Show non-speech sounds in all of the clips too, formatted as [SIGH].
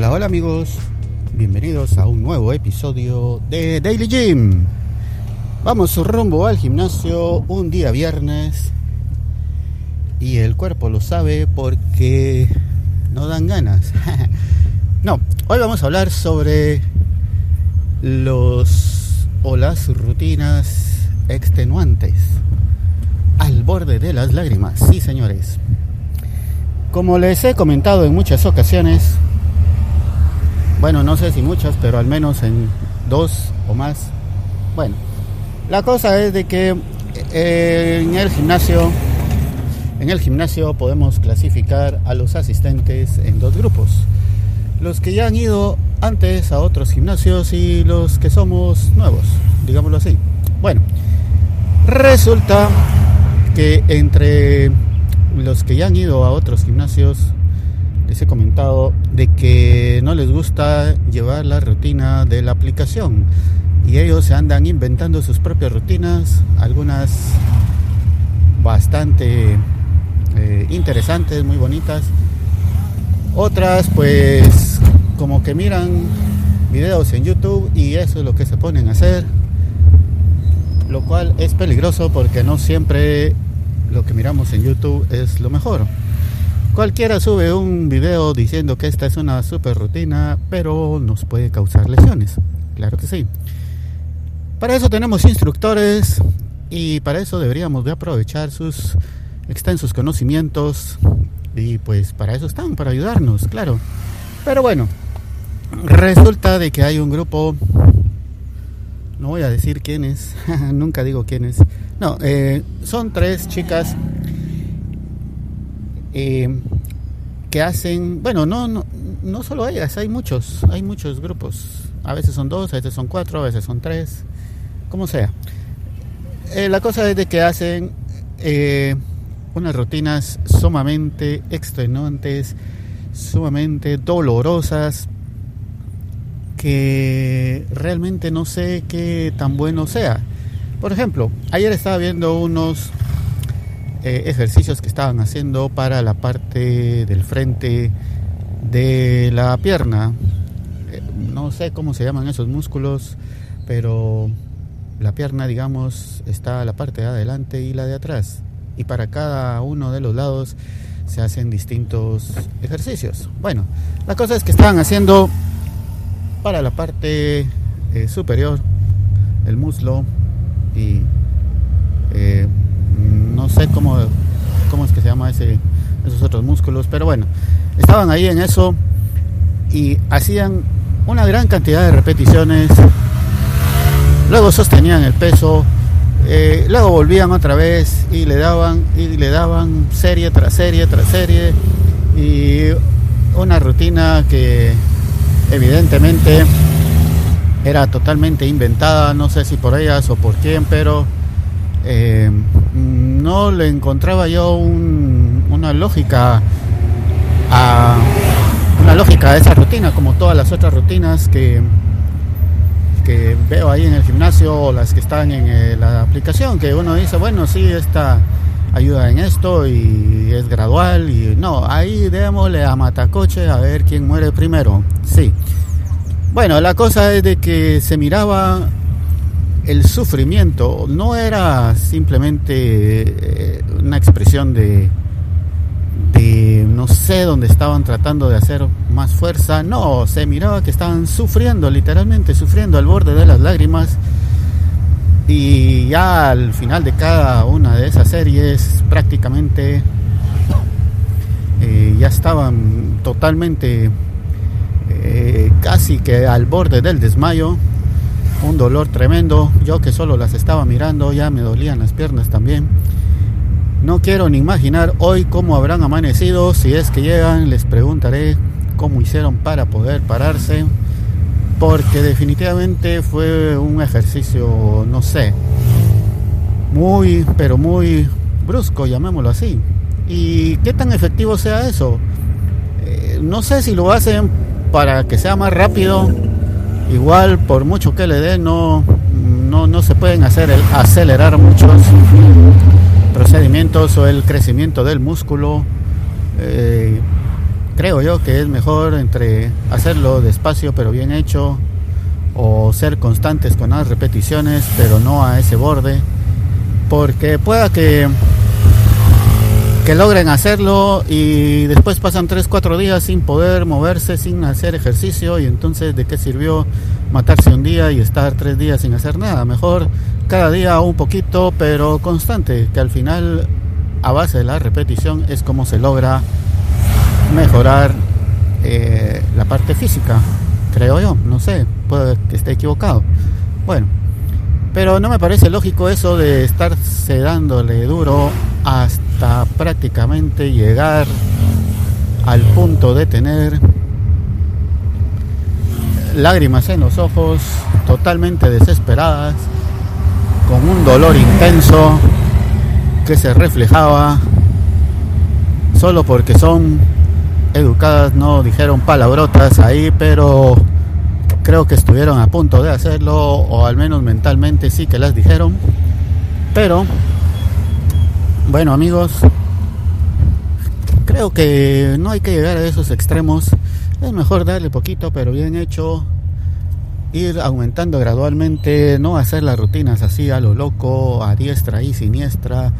Hola, hola amigos, bienvenidos a un nuevo episodio de Daily Gym. Vamos rumbo al gimnasio un día viernes y el cuerpo lo sabe porque no dan ganas. [LAUGHS] no, hoy vamos a hablar sobre los o las rutinas extenuantes al borde de las lágrimas. Sí, señores. Como les he comentado en muchas ocasiones, bueno, no sé si muchas, pero al menos en dos o más. Bueno, la cosa es de que eh, en el gimnasio, en el gimnasio podemos clasificar a los asistentes en dos grupos. Los que ya han ido antes a otros gimnasios y los que somos nuevos, digámoslo así. Bueno, resulta que entre los que ya han ido a otros gimnasios les he comentado de que no les gusta llevar la rutina de la aplicación y ellos se andan inventando sus propias rutinas, algunas bastante eh, interesantes, muy bonitas, otras pues como que miran videos en YouTube y eso es lo que se ponen a hacer, lo cual es peligroso porque no siempre lo que miramos en YouTube es lo mejor. Cualquiera sube un video diciendo que esta es una super rutina, pero nos puede causar lesiones. Claro que sí. Para eso tenemos instructores y para eso deberíamos de aprovechar sus extensos conocimientos y pues para eso están, para ayudarnos, claro. Pero bueno, resulta de que hay un grupo, no voy a decir quiénes, [LAUGHS] nunca digo quiénes, no, eh, son tres chicas eh, que hacen, bueno, no, no, no solo ellas, hay muchos, hay muchos grupos. A veces son dos, a veces son cuatro, a veces son tres, como sea. Eh, la cosa es de que hacen eh, unas rutinas sumamente extenuantes, sumamente dolorosas, que realmente no sé qué tan bueno sea. Por ejemplo, ayer estaba viendo unos eh, ejercicios que estaban haciendo para la parte del frente de la pierna. Eh, no sé cómo se llaman esos músculos, pero la pierna, digamos, está la parte de adelante y la de atrás. Y para cada uno de los lados se hacen distintos ejercicios. Bueno, la cosa es que estaban haciendo para la parte eh, superior, el muslo y no sé cómo, cómo es que se llama ese, esos otros músculos, pero bueno, estaban ahí en eso y hacían una gran cantidad de repeticiones, luego sostenían el peso, eh, luego volvían otra vez y le daban y le daban serie tras serie tras serie y una rutina que evidentemente era totalmente inventada, no sé si por ellas o por quién, pero eh, no le encontraba yo una lógica a una lógica a esa rutina como todas las otras rutinas que que veo ahí en el gimnasio o las que están en eh, la aplicación que uno dice bueno sí esta ayuda en esto y es gradual y no ahí démosle a matacoche a ver quién muere primero sí. Bueno la cosa es de que se miraba el sufrimiento no era simplemente eh, una expresión de, no sé, dónde estaban tratando de hacer más fuerza, no, se miraba que estaban sufriendo, literalmente sufriendo al borde de las lágrimas. Y ya al final de cada una de esas series prácticamente eh, ya estaban totalmente eh, casi que al borde del desmayo un dolor tremendo. Yo que solo las estaba mirando, ya me dolían las piernas también. No quiero ni imaginar hoy cómo habrán amanecido. Si es que llegan, les preguntaré cómo hicieron para poder pararse. Porque definitivamente fue un ejercicio, no sé, muy, pero muy brusco, llamémoslo así. ¿Y qué tan efectivo sea eso? Eh, no sé si lo hacen para que sea más rápido igual por mucho que le dé no, no, se pueden hacer el, acelerar muchos procedimientos o el crecimiento del músculo. Eh, creo yo que es mejor entre hacerlo despacio pero bien hecho o ser constantes con las repeticiones pero no a ese borde porque pueda que logren hacerlo y después pasan 3 4 días sin poder moverse sin hacer ejercicio y entonces de qué sirvió matarse un día y estar 3 días sin hacer nada mejor cada día un poquito pero constante que al final a base de la repetición es como se logra mejorar eh, la parte física, creo yo, no sé, puede que esté equivocado. Bueno, pero no me parece lógico eso de estarse dándole duro hasta prácticamente llegar al punto de tener lágrimas en los ojos, totalmente desesperadas, con un dolor intenso que se reflejaba solo porque son educadas, no dijeron palabrotas ahí, pero creo que estuvieron a punto de hacerlo, o al menos mentalmente sí que las dijeron. Pero, bueno amigos, creo que no hay que llegar a esos extremos. Es mejor darle poquito, pero bien hecho. Ir aumentando gradualmente, no hacer las rutinas así a lo loco, a diestra y siniestra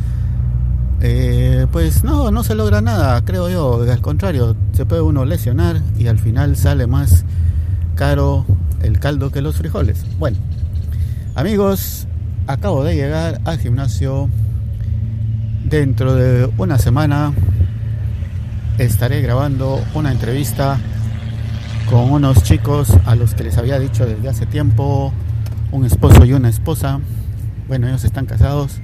eh, pues no, no se logra nada, creo yo. Al contrario, se puede uno lesionar y al final sale más caro el caldo que los frijoles. Bueno, amigos, acabo de llegar al gimnasio. Dentro de una semana estaré grabando una entrevista con unos chicos a los que les había dicho desde hace tiempo, un esposo y una esposa. Bueno, ellos están casados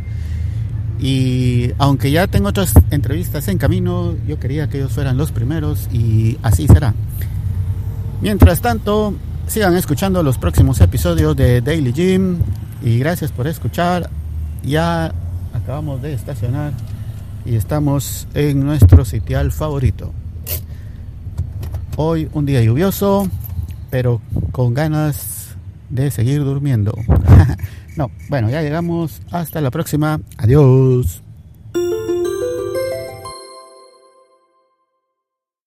y aunque ya tengo otras entrevistas en camino, yo quería que ellos fueran los primeros y así será. Mientras tanto, sigan escuchando los próximos episodios de Daily Gym y gracias por escuchar. Ya acabamos de estacionar y estamos en nuestro sitial favorito. Hoy un día lluvioso, pero con ganas de seguir durmiendo. [LAUGHS] No, bueno, ya llegamos. Hasta la próxima. Adiós.